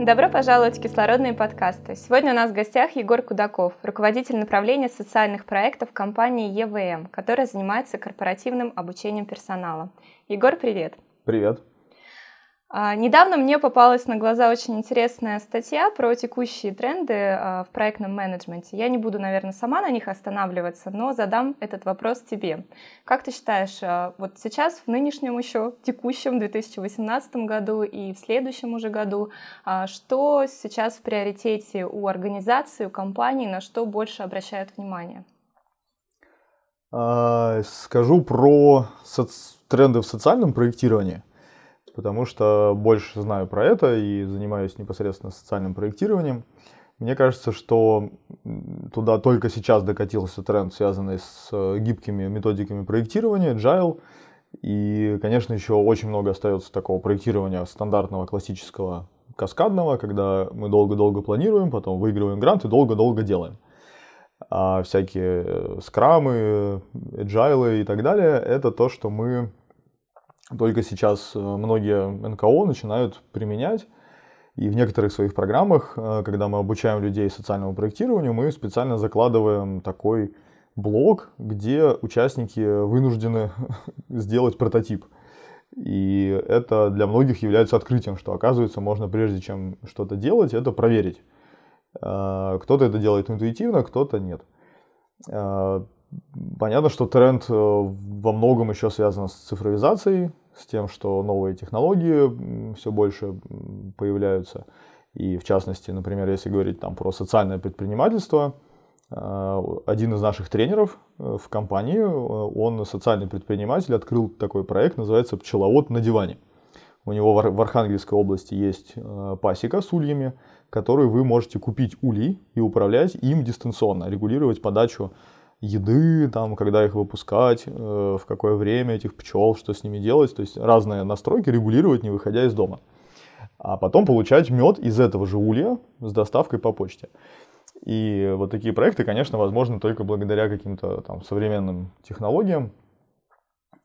Добро пожаловать в кислородные подкасты. Сегодня у нас в гостях Егор Кудаков, руководитель направления социальных проектов компании ЕВМ, которая занимается корпоративным обучением персонала. Егор, привет. Привет. А, недавно мне попалась на глаза очень интересная статья про текущие тренды а, в проектном менеджменте. Я не буду, наверное, сама на них останавливаться, но задам этот вопрос тебе. Как ты считаешь, а, вот сейчас, в нынешнем еще текущем 2018 году и в следующем уже году, что сейчас в приоритете у организации, у компаний, на что больше обращают внимание? Скажу про соц... тренды в социальном проектировании потому что больше знаю про это и занимаюсь непосредственно социальным проектированием. Мне кажется, что туда только сейчас докатился тренд, связанный с э, гибкими методиками проектирования, agile. И, конечно, еще очень много остается такого проектирования стандартного, классического, каскадного, когда мы долго-долго планируем, потом выигрываем грант и долго-долго делаем. А всякие э, скрамы, agile и так далее, это то, что мы только сейчас э, многие НКО начинают применять. И в некоторых своих программах, э, когда мы обучаем людей социальному проектированию, мы специально закладываем такой блок, где участники вынуждены сделать прототип. И это для многих является открытием, что оказывается можно прежде чем что-то делать, это проверить. Э, кто-то это делает интуитивно, кто-то нет. Понятно, что тренд во многом еще связан с цифровизацией с тем, что новые технологии все больше появляются. И в частности, например, если говорить там про социальное предпринимательство, э, один из наших тренеров э, в компании, э, он социальный предприниматель, открыл такой проект, называется «Пчеловод на диване». У него в Архангельской области есть пасека с ульями, которые вы можете купить улей и управлять им дистанционно, регулировать подачу еды, там, когда их выпускать, э, в какое время этих пчел, что с ними делать, то есть разные настройки регулировать, не выходя из дома. А потом получать мед из этого же улья с доставкой по почте. И вот такие проекты, конечно, возможны только благодаря каким-то там современным технологиям,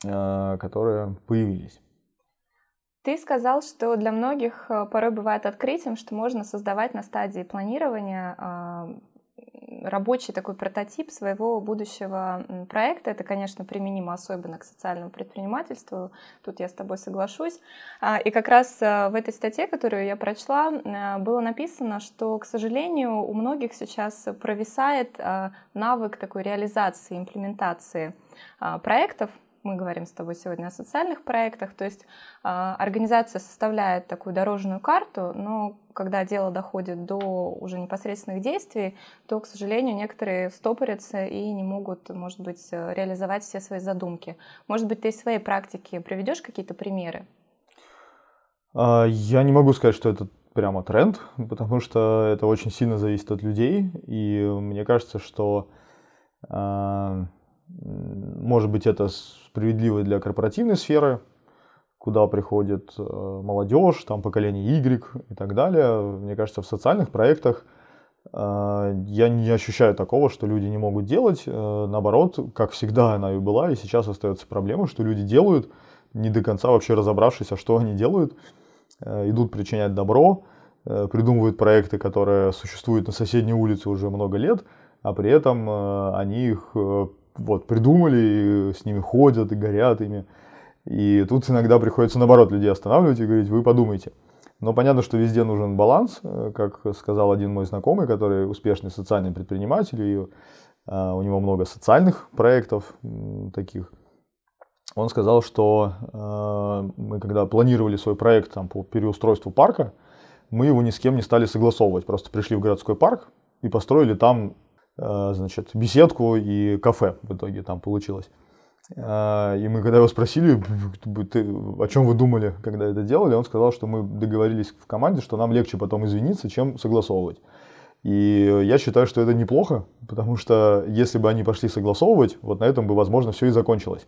э, которые появились. Ты сказал, что для многих э, порой бывает открытием, что можно создавать на стадии планирования рабочий такой прототип своего будущего проекта. Это, конечно, применимо особенно к социальному предпринимательству. Тут я с тобой соглашусь. А, и как раз э, в этой статье, которую я прочла, э, было написано, что, к сожалению, у многих сейчас провисает навык такой реализации, имплементации а, проектов, мы говорим с тобой сегодня о социальных проектах, то есть организация составляет такую дорожную карту, но когда дело доходит до уже непосредственных действий, то, к сожалению, некоторые стопорятся и не могут, может быть, реализовать все свои задумки. Может быть, ты из своей практики приведешь какие-то примеры? А, я не могу сказать, что это прямо тренд, потому что это очень сильно зависит от людей, и мне кажется, что а, может быть, это справедливо для корпоративной сферы, куда приходит э, молодежь, там поколение Y и так далее. Мне кажется, в социальных проектах э, я не ощущаю такого, что люди не могут делать. Э, наоборот, как всегда она и была, и сейчас остается проблема, что люди делают, не до конца вообще разобравшись, а что они делают, идут причинять добро, придумывают проекты, которые существуют на соседней улице уже много лет, а при этом они их вот, придумали, с ними ходят и горят ими. И тут иногда приходится, наоборот, людей останавливать и говорить, вы подумайте. Но понятно, что везде нужен баланс, э, как сказал один мой знакомый, который успешный социальный предприниматель, и а, у него много социальных проектов таких. Он сказал, что а, мы когда планировали свой проект там, по переустройству парка, мы его ни с кем не стали согласовывать. Просто пришли в городской парк и построили там Э, значит, беседку и кафе в итоге там получилось. А, и мы, когда его спросили, о чем вы думали, когда это делали, он сказал, что мы договорились в команде, что нам легче потом извиниться, чем согласовывать. И я считаю, что это неплохо, потому что если бы они пошли согласовывать, вот на этом бы, возможно, все и закончилось.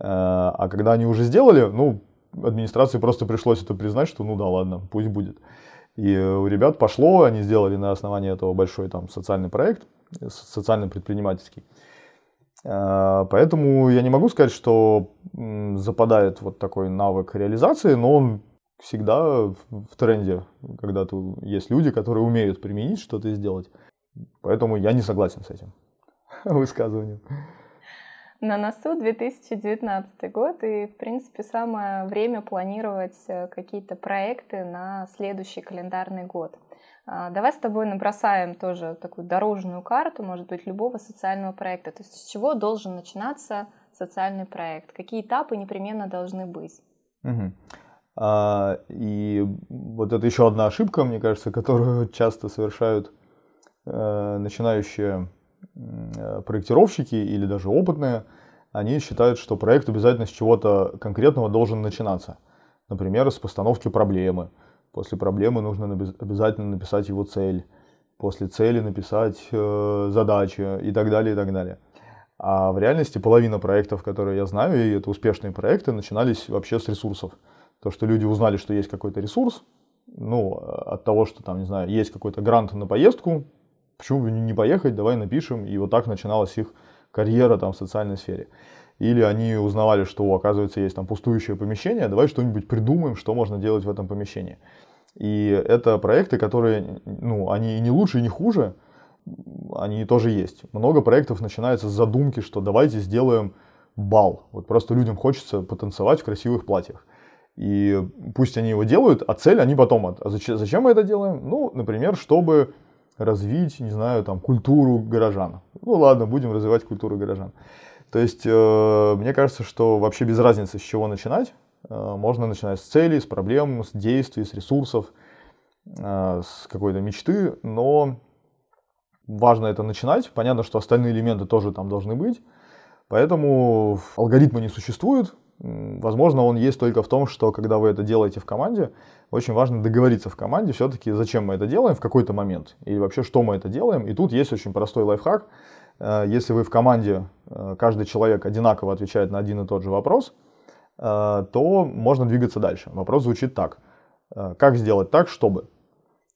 А, а когда они уже сделали, ну, администрации просто пришлось это признать, что ну да, ладно, пусть будет. И у ребят пошло, они сделали на основании этого большой там социальный проект, социально-предпринимательский. А, поэтому я не могу сказать, что западает вот такой навык реализации, но он всегда в тренде, когда есть люди, которые умеют применить что-то и сделать. Поэтому я не согласен с этим высказыванием. На носу 2019 год, и, в принципе, самое время планировать э, какие-то проекты на следующий календарный год. А, давай с тобой набросаем тоже такую дорожную карту, может быть, любого социального проекта. То есть с чего должен начинаться социальный проект? Какие этапы непременно должны быть? Угу. А, и вот это еще одна ошибка, мне кажется, которую часто совершают э, начинающие Э, проектировщики или даже опытные, они считают, что проект обязательно с чего-то конкретного должен начинаться. Например, с постановки проблемы. После проблемы нужно обязательно написать его цель. После цели написать э, задачи и так далее, и так далее. А в реальности половина проектов, которые я знаю, и это успешные проекты, начинались вообще с ресурсов. То, что люди узнали, что есть какой-то ресурс, ну, от того, что там, не знаю, есть какой-то грант на поездку, почему бы не поехать, давай напишем. И вот так начиналась их карьера там в социальной сфере. Или они узнавали, что, оказывается, есть там пустующее помещение, давай что-нибудь придумаем, что можно делать в этом помещении. И это проекты, которые, ну, они и не лучше, и не хуже, они тоже есть. Много проектов начинается с задумки, что давайте сделаем бал. Вот просто людям хочется потанцевать в красивых платьях. И пусть они его делают, а цель они потом... А зачем, зачем мы это делаем? Ну, например, чтобы развить, не знаю, там, культуру горожан. Ну ладно, будем развивать культуру горожан. То есть, э, мне кажется, что вообще без разницы, с чего начинать. Э, можно начинать с целей, с проблем, с действий, с ресурсов, э, с какой-то мечты, но важно это начинать. Понятно, что остальные элементы тоже там должны быть. Поэтому алгоритма не существует. Возможно, он есть только в том, что когда вы это делаете в команде, очень важно договориться в команде все-таки, зачем мы это делаем в какой-то момент, или вообще, что мы это делаем. И тут есть очень простой лайфхак. Э, если вы в команде, э, каждый человек одинаково отвечает на один и тот же вопрос, э, то можно двигаться дальше. Вопрос звучит так. Как сделать так, чтобы?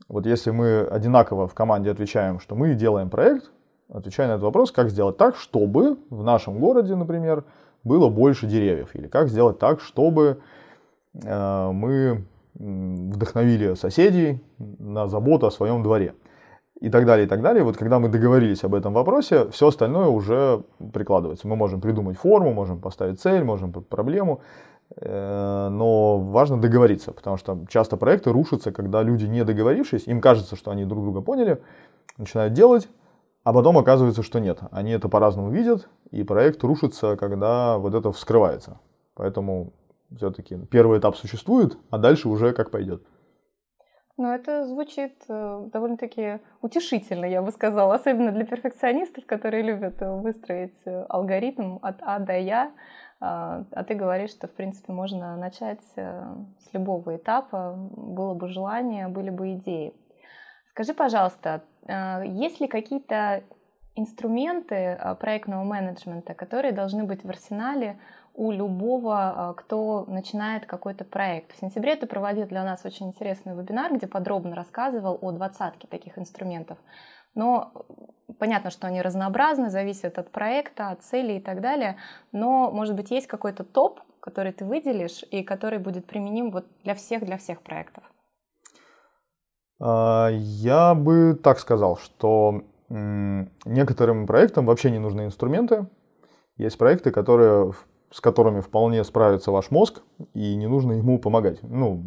Вот если мы одинаково в команде отвечаем, что мы делаем проект, отвечая на этот вопрос, как сделать так, чтобы в нашем городе, например, было больше деревьев, или как сделать так, чтобы мы вдохновили соседей на заботу о своем дворе. И так далее, и так далее. Вот когда мы договорились об этом вопросе, все остальное уже прикладывается. Мы можем придумать форму, можем поставить цель, можем проблему, э, но важно договориться, потому что часто проекты рушатся, когда люди, не договорившись, им кажется, что они друг друга поняли, начинают делать, а потом оказывается, что нет. Они это по-разному видят, и проект рушится, когда вот это вскрывается. Поэтому все-таки первый этап существует, а дальше уже как пойдет. Ну, это звучит э, довольно-таки утешительно, я бы сказала, особенно для перфекционистов, которые любят э, выстроить э, алгоритм от А до Я. А, а ты говоришь, что, в принципе, можно начать с любого этапа, было бы желание, были бы идеи. Скажи, пожалуйста, есть ли какие-то инструменты проектного менеджмента, которые должны быть в арсенале у любого, а, кто начинает какой-то проект. В сентябре ты проводил для нас очень интересный вебинар, где подробно рассказывал о двадцатке таких инструментов. Но понятно, что они разнообразны, зависят от проекта, от цели и так далее. Но, может быть, есть какой-то топ, который ты выделишь и который будет применим вот для всех, для всех проектов? А, я бы так сказал, что некоторым проектам вообще не нужны инструменты. Есть проекты, которые с которыми вполне справится ваш мозг, и не нужно ему помогать. Ну,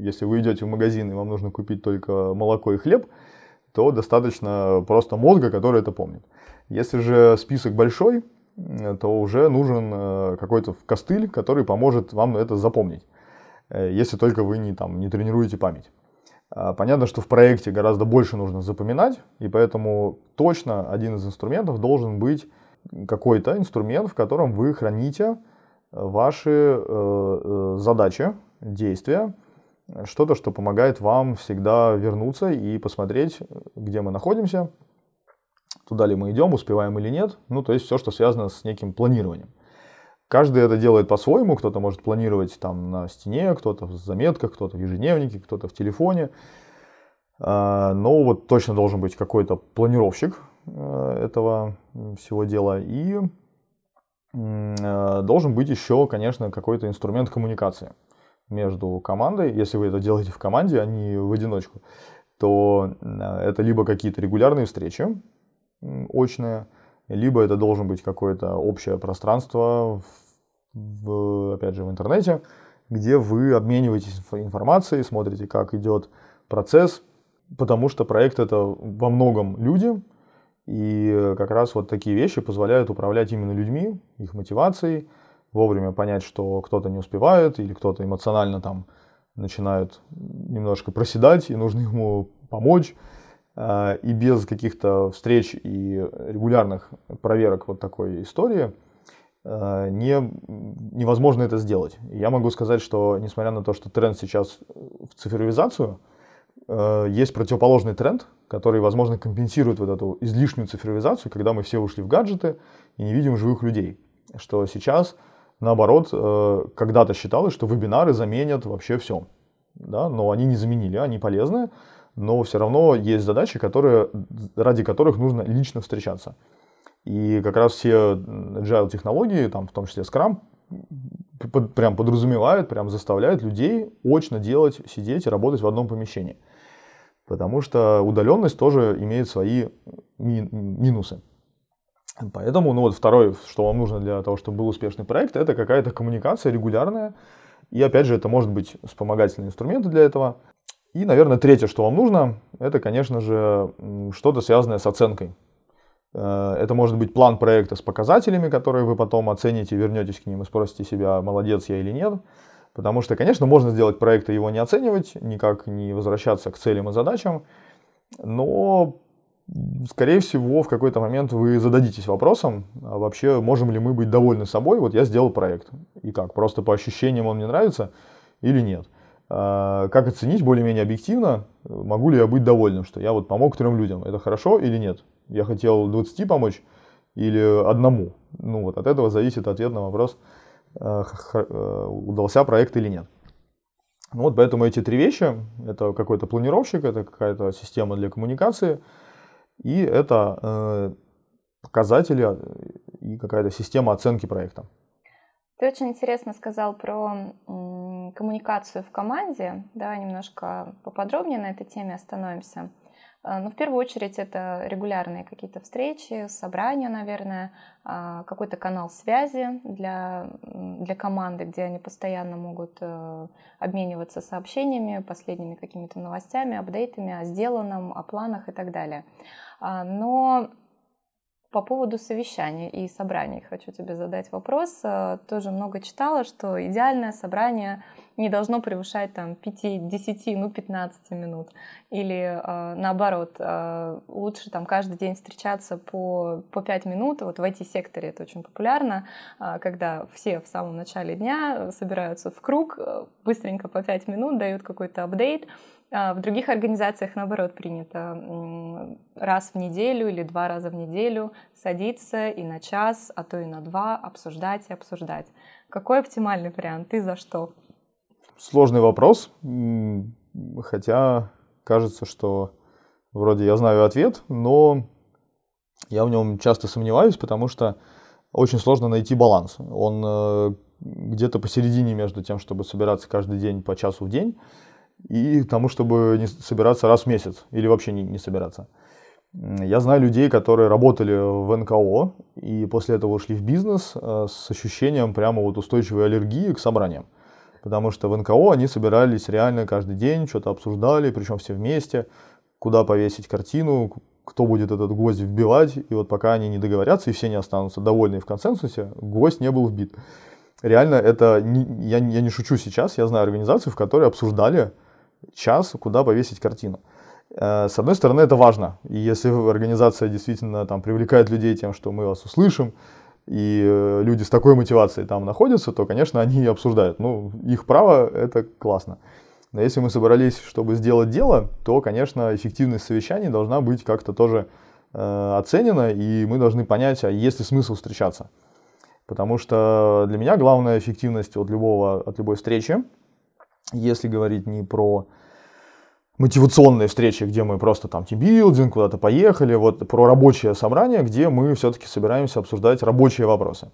если вы идете в магазин и вам нужно купить только молоко и хлеб, то достаточно просто мозга, который это помнит. Если же список большой, то уже нужен э, какой-то костыль, который поможет вам это запомнить, э, если только вы не, там, не тренируете память. А, понятно, что в проекте гораздо больше нужно запоминать, и поэтому точно один из инструментов должен быть какой-то инструмент, в котором вы храните ваши задачи, действия, что-то, что помогает вам всегда вернуться и посмотреть, где мы находимся, туда ли мы идем, успеваем или нет. Ну, то есть все, что связано с неким планированием. Каждый это делает по-своему. Кто-то может планировать там на стене, кто-то в заметках, кто-то в ежедневнике, кто-то в телефоне. А, но вот точно должен быть какой-то планировщик э, этого всего дела. И э, должен быть еще, конечно, какой-то инструмент коммуникации между командой. Если вы это делаете в команде, а не в одиночку, то э, это либо какие-то регулярные встречи, очные, либо это должен быть какое-то общее пространство, в, опять же, в интернете, где вы обмениваетесь информацией, смотрите, как идет процесс, потому что проект это во многом люди, и как раз вот такие вещи позволяют управлять именно людьми, их мотивацией, вовремя понять, что кто-то не успевает или кто-то эмоционально там начинает немножко проседать, и нужно ему помочь. А, и без каких-то встреч и регулярных проверок вот такой истории а, не, невозможно это сделать. я могу сказать, что несмотря на то, что тренд сейчас в цифровизацию, есть противоположный тренд, который, возможно, компенсирует вот эту излишнюю цифровизацию, когда мы все ушли в гаджеты и не видим живых людей. Что сейчас, наоборот, когда-то считалось, что вебинары заменят вообще все. Да? Но они не заменили, они полезны, но все равно есть задачи, которые, ради которых нужно лично встречаться. И как раз все agile технологии, там, в том числе Scrum, под, прям подразумевают, прям заставляют людей очно делать, сидеть и работать в одном помещении. Потому что удаленность тоже имеет свои ми- минусы. Поэтому, ну вот второе, что вам нужно для того, чтобы был успешный проект, это какая-то коммуникация регулярная. И опять же, это может быть вспомогательные инструменты для этого. И, наверное, третье, что вам нужно, это, конечно же, что-то связанное с оценкой. Э, это может быть план проекта с показателями, которые вы потом оцените, вернетесь к ним и спросите себя, молодец я или нет. Потому что, конечно, можно сделать проект и его не оценивать, никак не возвращаться к целям и задачам, но, скорее всего, в какой-то момент вы зададитесь вопросом, а вообще можем ли мы быть довольны собой, вот я сделал проект, и как, просто по ощущениям он мне нравится или нет. А, как оценить более-менее объективно, могу ли я быть довольным, что я вот помог трем людям, это хорошо или нет? Я хотел 20 помочь или одному? Ну вот от этого зависит ответ на вопрос, удался проект или нет. Ну вот поэтому эти три вещи, это какой-то планировщик, это какая-то система для коммуникации, и это э, показатели и какая-то система оценки проекта. Ты очень интересно сказал про коммуникацию в команде, да, немножко поподробнее на этой теме остановимся. А, ну, в первую очередь, это регулярные какие-то встречи, собрания, наверное, а, какой-то канал связи для, для команды, где они постоянно могут э, обмениваться сообщениями, последними какими-то новостями, апдейтами о сделанном, о планах и так далее. А, но по поводу совещаний и собраний хочу тебе задать вопрос. Э, тоже много читала, что идеальное собрание не должно превышать там 5, 10, ну 15 минут. Или э, наоборот, э, лучше там каждый день встречаться по, по 5 минут. Вот в IT-секторе это очень популярно, э, когда все в самом начале дня собираются в круг, э, быстренько по 5 минут дают какой-то апдейт, а, в других организациях, наоборот, принято раз в неделю или два раза в неделю садиться и на час, а то и на два обсуждать и обсуждать. Какой оптимальный вариант? Ты за что? Сложный вопрос, хотя кажется, что вроде я знаю ответ, но я в нем часто сомневаюсь, потому что очень сложно найти баланс. Он э, где-то посередине между тем, чтобы собираться каждый день по часу в день, и тому, чтобы не собираться раз в месяц или вообще не, не собираться. Я знаю людей, которые работали в НКО и после этого ушли в бизнес э, с ощущением прямо вот устойчивой аллергии к собраниям. Потому что в НКО они собирались реально каждый день, что-то обсуждали, причем все вместе, куда повесить картину, кто будет этот гвоздь вбивать. И вот пока они не договорятся и все не останутся довольны в консенсусе, гвоздь не был вбит. Реально это, не, я, я не шучу сейчас, я знаю организацию, в которой обсуждали час, куда повесить картину. Э, с одной стороны, это важно. И если организация действительно там привлекает людей тем, что мы вас услышим, и э, люди с такой мотивацией там находятся, то, конечно, они обсуждают. Ну, их право, это классно. Но если мы собрались, чтобы сделать дело, то, конечно, эффективность совещаний должна быть как-то тоже э, оценена, и мы должны понять, а есть ли смысл встречаться. Потому что для меня главная эффективность от, любого, от любой встречи, если говорить не про мотивационные встречи, где мы просто там тимбилдинг, куда-то поехали, вот про рабочее собрание, где мы все-таки собираемся обсуждать рабочие вопросы,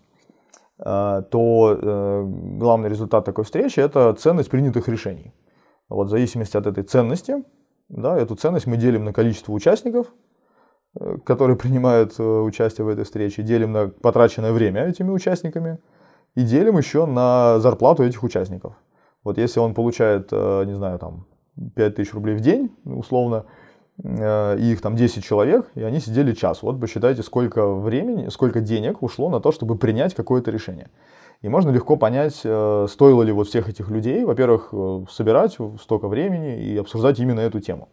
э, то э, главный результат такой встречи – это ценность принятых решений. Вот в зависимости от этой ценности, да, эту ценность мы делим на количество участников, э, которые принимают участие в этой встрече, делим на потраченное время этими участниками и делим еще на зарплату этих участников. Вот если он получает, не знаю, там 5000 рублей в день, условно, э, и их там 10 человек, и они сидели час. Вот посчитайте, сколько времени, сколько денег ушло на то, чтобы принять какое-то решение. И можно легко понять, э, стоило ли вот всех этих людей, во-первых, э, собирать столько времени и обсуждать именно эту тему.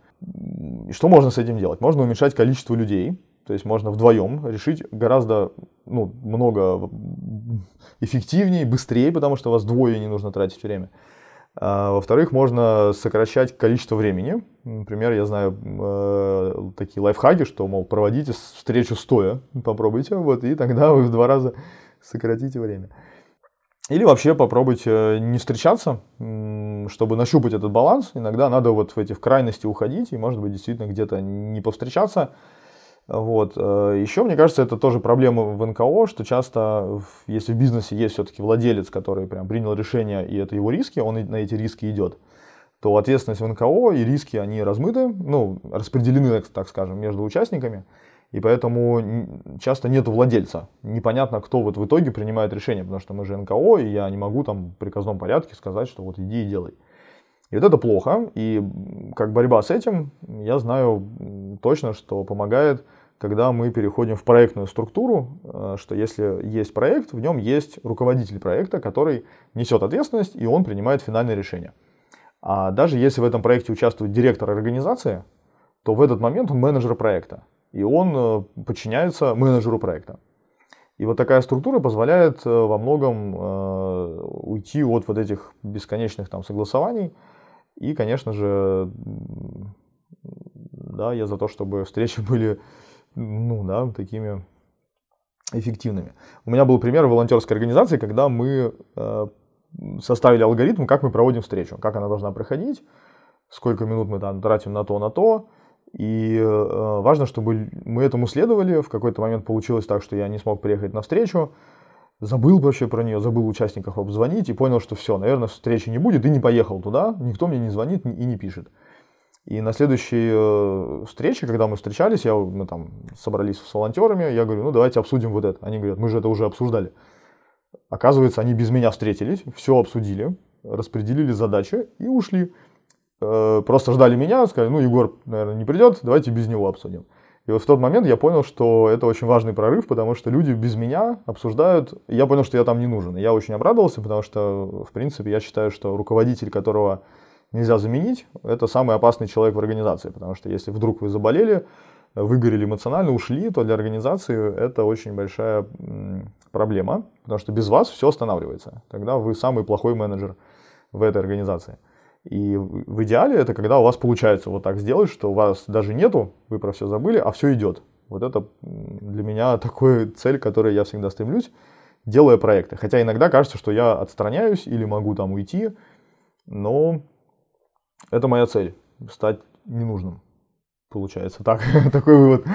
И что можно с этим делать? Можно уменьшать количество людей, то есть можно вдвоем решить гораздо ну, много эффективнее, быстрее, потому что вас двое не нужно тратить время. А, во-вторых, можно сокращать количество времени. Например, я знаю э, такие лайфхаки, что, мол, проводите встречу стоя, попробуйте, вот, и тогда вы в два раза сократите время. Или вообще попробуйте не встречаться, чтобы нащупать этот баланс. Иногда надо вот в эти в крайности уходить, и, может быть, действительно где-то не повстречаться, вот. Э, Еще, мне кажется, это тоже проблема в НКО, что часто, если в бизнесе есть все-таки владелец, который прям принял решение, и это его риски, он на эти риски идет, то ответственность в НКО и риски, они размыты, ну, распределены, так скажем, между участниками, и поэтому часто нет владельца. Непонятно, кто вот в итоге принимает решение, потому что мы же НКО, и я не могу там в приказном порядке сказать, что вот иди и делай. И вот это плохо, и как борьба с этим, я знаю точно, что помогает когда мы переходим в проектную структуру, э, что если есть проект, в нем есть руководитель проекта, который несет ответственность, и он принимает финальное решение. А даже если в этом проекте участвует директор организации, то в этот момент он менеджер проекта, и он э, подчиняется менеджеру проекта. И вот такая структура позволяет э, во многом уйти от вот этих бесконечных там согласований. И, конечно же, да, я за то, чтобы встречи были ну да, такими эффективными. У меня был пример волонтерской организации, когда мы э, составили алгоритм, как мы проводим встречу, как она должна проходить, сколько минут мы там тратим на то, на то. И э, важно, чтобы мы этому следовали. В какой-то момент получилось так, что я не смог приехать на встречу, забыл вообще про нее, забыл участников обзвонить и понял, что все, наверное, встречи не будет, и не поехал туда, никто мне не звонит и не пишет. И на следующей э, встрече, когда мы встречались, я, мы там собрались с волонтерами, я говорю, ну давайте обсудим вот это. Они говорят, мы же это уже обсуждали. Оказывается, они без меня встретились, все обсудили, распределили задачи и ушли. Э, просто ждали меня, сказали, ну Егор, наверное, не придет, давайте без него обсудим. И вот в тот момент я понял, что это очень важный прорыв, потому что люди без меня обсуждают. Я понял, что я там не нужен. И я очень обрадовался, потому что, в принципе, я считаю, что руководитель, которого нельзя заменить, это самый опасный человек в организации, потому что если вдруг вы заболели, выгорели эмоционально, ушли, то для организации это очень большая проблема, потому что без вас все останавливается. Тогда вы самый плохой менеджер в этой организации. И в идеале это когда у вас получается вот так сделать, что у вас даже нету, вы про все забыли, а все идет. Вот это для меня такой цель, к которой я всегда стремлюсь, делая проекты. Хотя иногда кажется, что я отстраняюсь или могу там уйти, но это моя цель – стать ненужным. Получается так, такой вывод.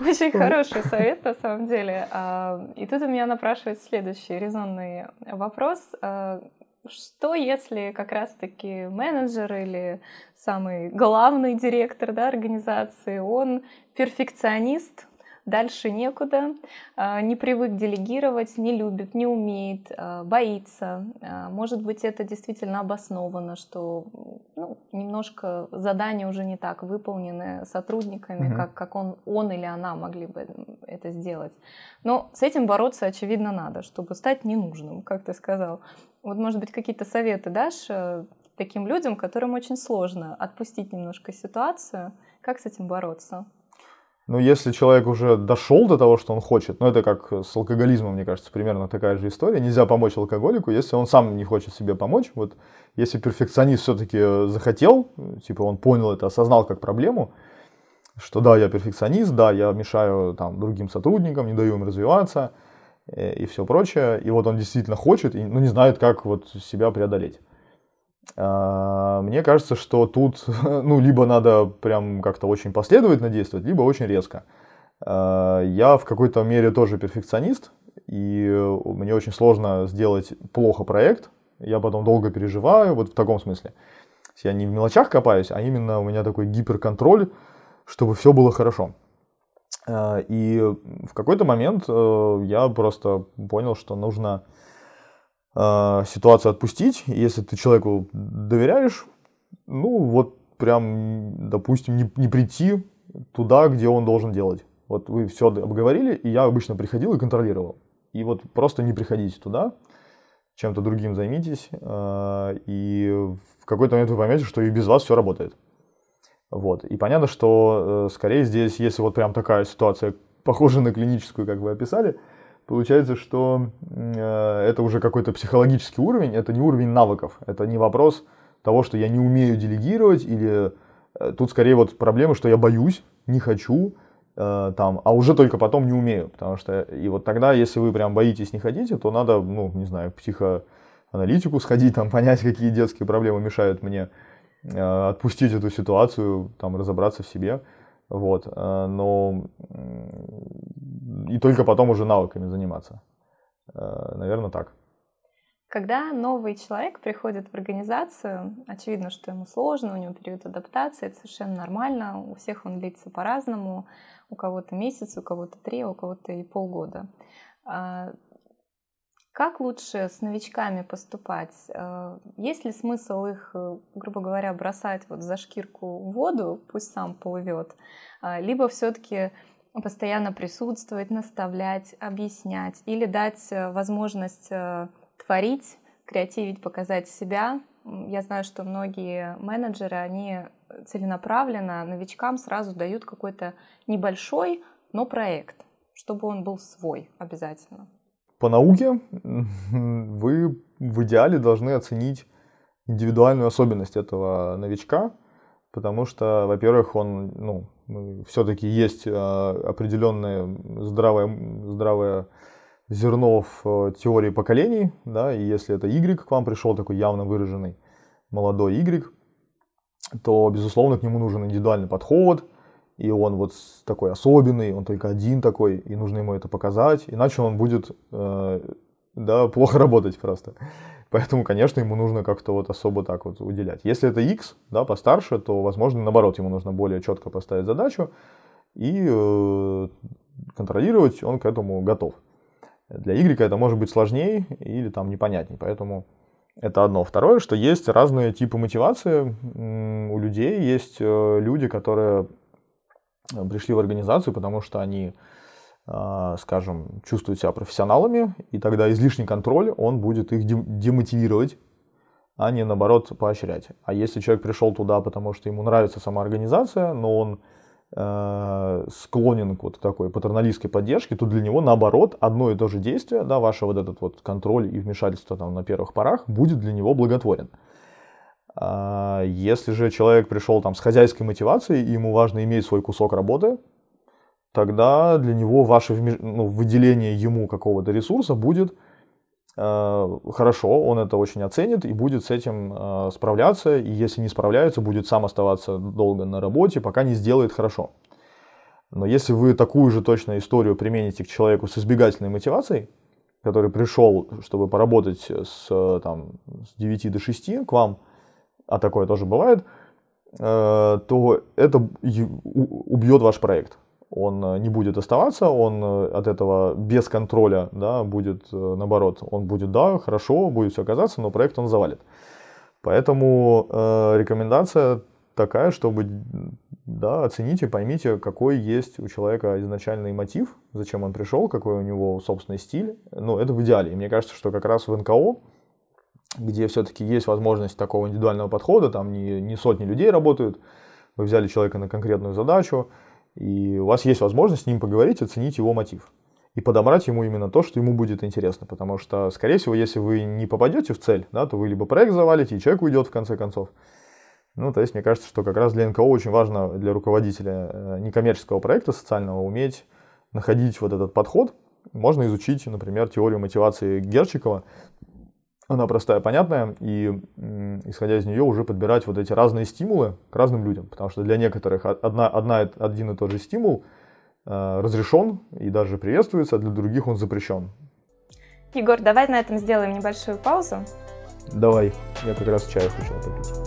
Очень хороший совет, на самом деле. А, и тут у меня напрашивается следующий резонный вопрос. А, что если как раз-таки менеджер или самый главный директор да, организации, он перфекционист, дальше некуда, а, не привык делегировать, не любит, не умеет, а, боится. А, может быть, это действительно обосновано, что ну, немножко задания уже не так выполнены сотрудниками, угу. как, как он, он или она могли бы это сделать. Но с этим бороться, очевидно, надо, чтобы стать ненужным, как ты сказал. Вот, может быть, какие-то советы дашь э, таким людям, которым очень сложно отпустить немножко ситуацию Как с этим бороться? Ну, если человек уже дошел до того, что он хочет, ну, это как с алкоголизмом, мне кажется, примерно такая же история. Нельзя помочь алкоголику, если он сам не хочет себе помочь. Вот если перфекционист все-таки захотел, типа он понял это, осознал как проблему, что да, я перфекционист, да, я мешаю там другим сотрудникам, не даю им развиваться э, и все прочее, и вот он действительно хочет, и, ну, не знает, как вот себя преодолеть. А, мне кажется, что тут, ну, либо надо прям как-то очень последовательно действовать, либо очень резко. А, я в какой-то мере тоже перфекционист, и мне очень сложно сделать плохо проект. Я потом долго переживаю, вот в таком смысле. Я не в мелочах копаюсь, а именно у меня такой гиперконтроль, чтобы все было хорошо. А, и в какой-то момент э, я просто понял, что нужно э, ситуацию отпустить. Если ты человеку доверяешь, ну вот прям, допустим, не, не прийти туда, где он должен делать. Вот вы все обговорили, и я обычно приходил и контролировал. И вот просто не приходите туда, чем-то другим займитесь, э, и в какой-то момент вы поймете, что и без вас все работает. Вот. И понятно, что э, скорее здесь, если вот прям такая ситуация, похожа на клиническую, как вы описали, получается, что э, это уже какой-то психологический уровень, это не уровень навыков, это не вопрос того, что я не умею делегировать, или э, тут скорее вот проблема, что я боюсь, не хочу, э, там, а уже только потом не умею, потому что, и вот тогда, если вы прям боитесь, не хотите, то надо, ну, не знаю, к психоаналитику сходить, там, понять, какие детские проблемы мешают мне э, отпустить эту ситуацию, там, разобраться в себе, вот, э, но и только потом уже навыками заниматься. Э, Наверное, так. Когда новый человек приходит в организацию, очевидно, что ему сложно, у него период адаптации, это совершенно нормально, у всех он длится по-разному, у кого-то месяц, у кого-то три, а у кого-то и полгода. А, как лучше с новичками поступать? Э, есть ли смысл их, грубо говоря, бросать вот за шкирку в воду, пусть сам плывет, а, либо все-таки постоянно присутствовать, наставлять, объяснять или дать э, возможность э, творить, креативить, показать себя. Я знаю, что многие менеджеры, они целенаправленно новичкам сразу дают какой-то небольшой, но проект, чтобы он был свой обязательно. По науке вы в идеале должны оценить индивидуальную особенность этого новичка, потому что, во-первых, он, ну, все-таки есть а, определенное здравое, здравое зерно в э, теории поколений, да, и если это Y к вам пришел такой явно выраженный молодой Y, то, безусловно, к нему нужен индивидуальный подход, и он вот такой особенный, он только один такой, и нужно ему это показать, иначе он будет, э, да, плохо работать просто. Поэтому, конечно, ему нужно как-то вот особо так вот уделять. Если это X, да, постарше, то, возможно, наоборот, ему нужно более четко поставить задачу и э, контролировать он к этому готов. Для Y это может быть сложнее или там непонятней, поэтому это одно. Второе, что есть разные типы мотивации у людей. Есть э, люди, которые пришли в организацию, потому что они скажем, чувствуют себя профессионалами, и тогда излишний контроль, он будет их демотивировать, а не наоборот поощрять. А если человек пришел туда, потому что ему нравится сама организация, но он э, склонен к вот такой патерналистской поддержке, то для него наоборот одно и то же действие, да, ваше вот этот вот контроль и вмешательство там на первых порах будет для него благотворен. А если же человек пришел там с хозяйской мотивацией, и ему важно иметь свой кусок работы, тогда для него ваше ну, выделение ему какого-то ресурса будет э, хорошо, он это очень оценит и будет с этим э, справляться, и если не справляется, будет сам оставаться долго на работе, пока не сделает хорошо. Но если вы такую же точно историю примените к человеку с избегательной мотивацией, который пришел, чтобы поработать с, там, с 9 до 6 к вам, а такое тоже бывает, э, то это убьет ваш проект он э, не будет оставаться, он э, от этого без контроля, да, будет э, наоборот, он будет, да, хорошо, будет все оказаться, но проект он завалит. Поэтому э, рекомендация такая, чтобы, да, оцените, поймите, какой есть у человека изначальный мотив, зачем он пришел, какой у него собственный стиль. Ну, это в идеале. И мне кажется, что как раз в НКО, где все-таки есть возможность такого индивидуального подхода, там не, не сотни людей работают, вы взяли человека на конкретную задачу, и у вас есть возможность с ним поговорить, оценить его мотив и подобрать ему именно то, что ему будет интересно. Потому что, скорее всего, если вы не попадете в цель, да, то вы либо проект завалите, и человек уйдет в конце концов. Ну, то есть, мне кажется, что как раз для НКО очень важно для руководителя э, некоммерческого проекта социального уметь находить вот этот подход. Можно изучить, например, теорию мотивации Герчикова. Она простая, понятная, и исходя из нее уже подбирать вот эти разные стимулы к разным людям. Потому что для некоторых одна, одна, один и тот же стимул – Э, разрешен и даже приветствуется, а для других он запрещен. Егор, давай на этом сделаем небольшую паузу. Давай, я как раз чаю хочу попить.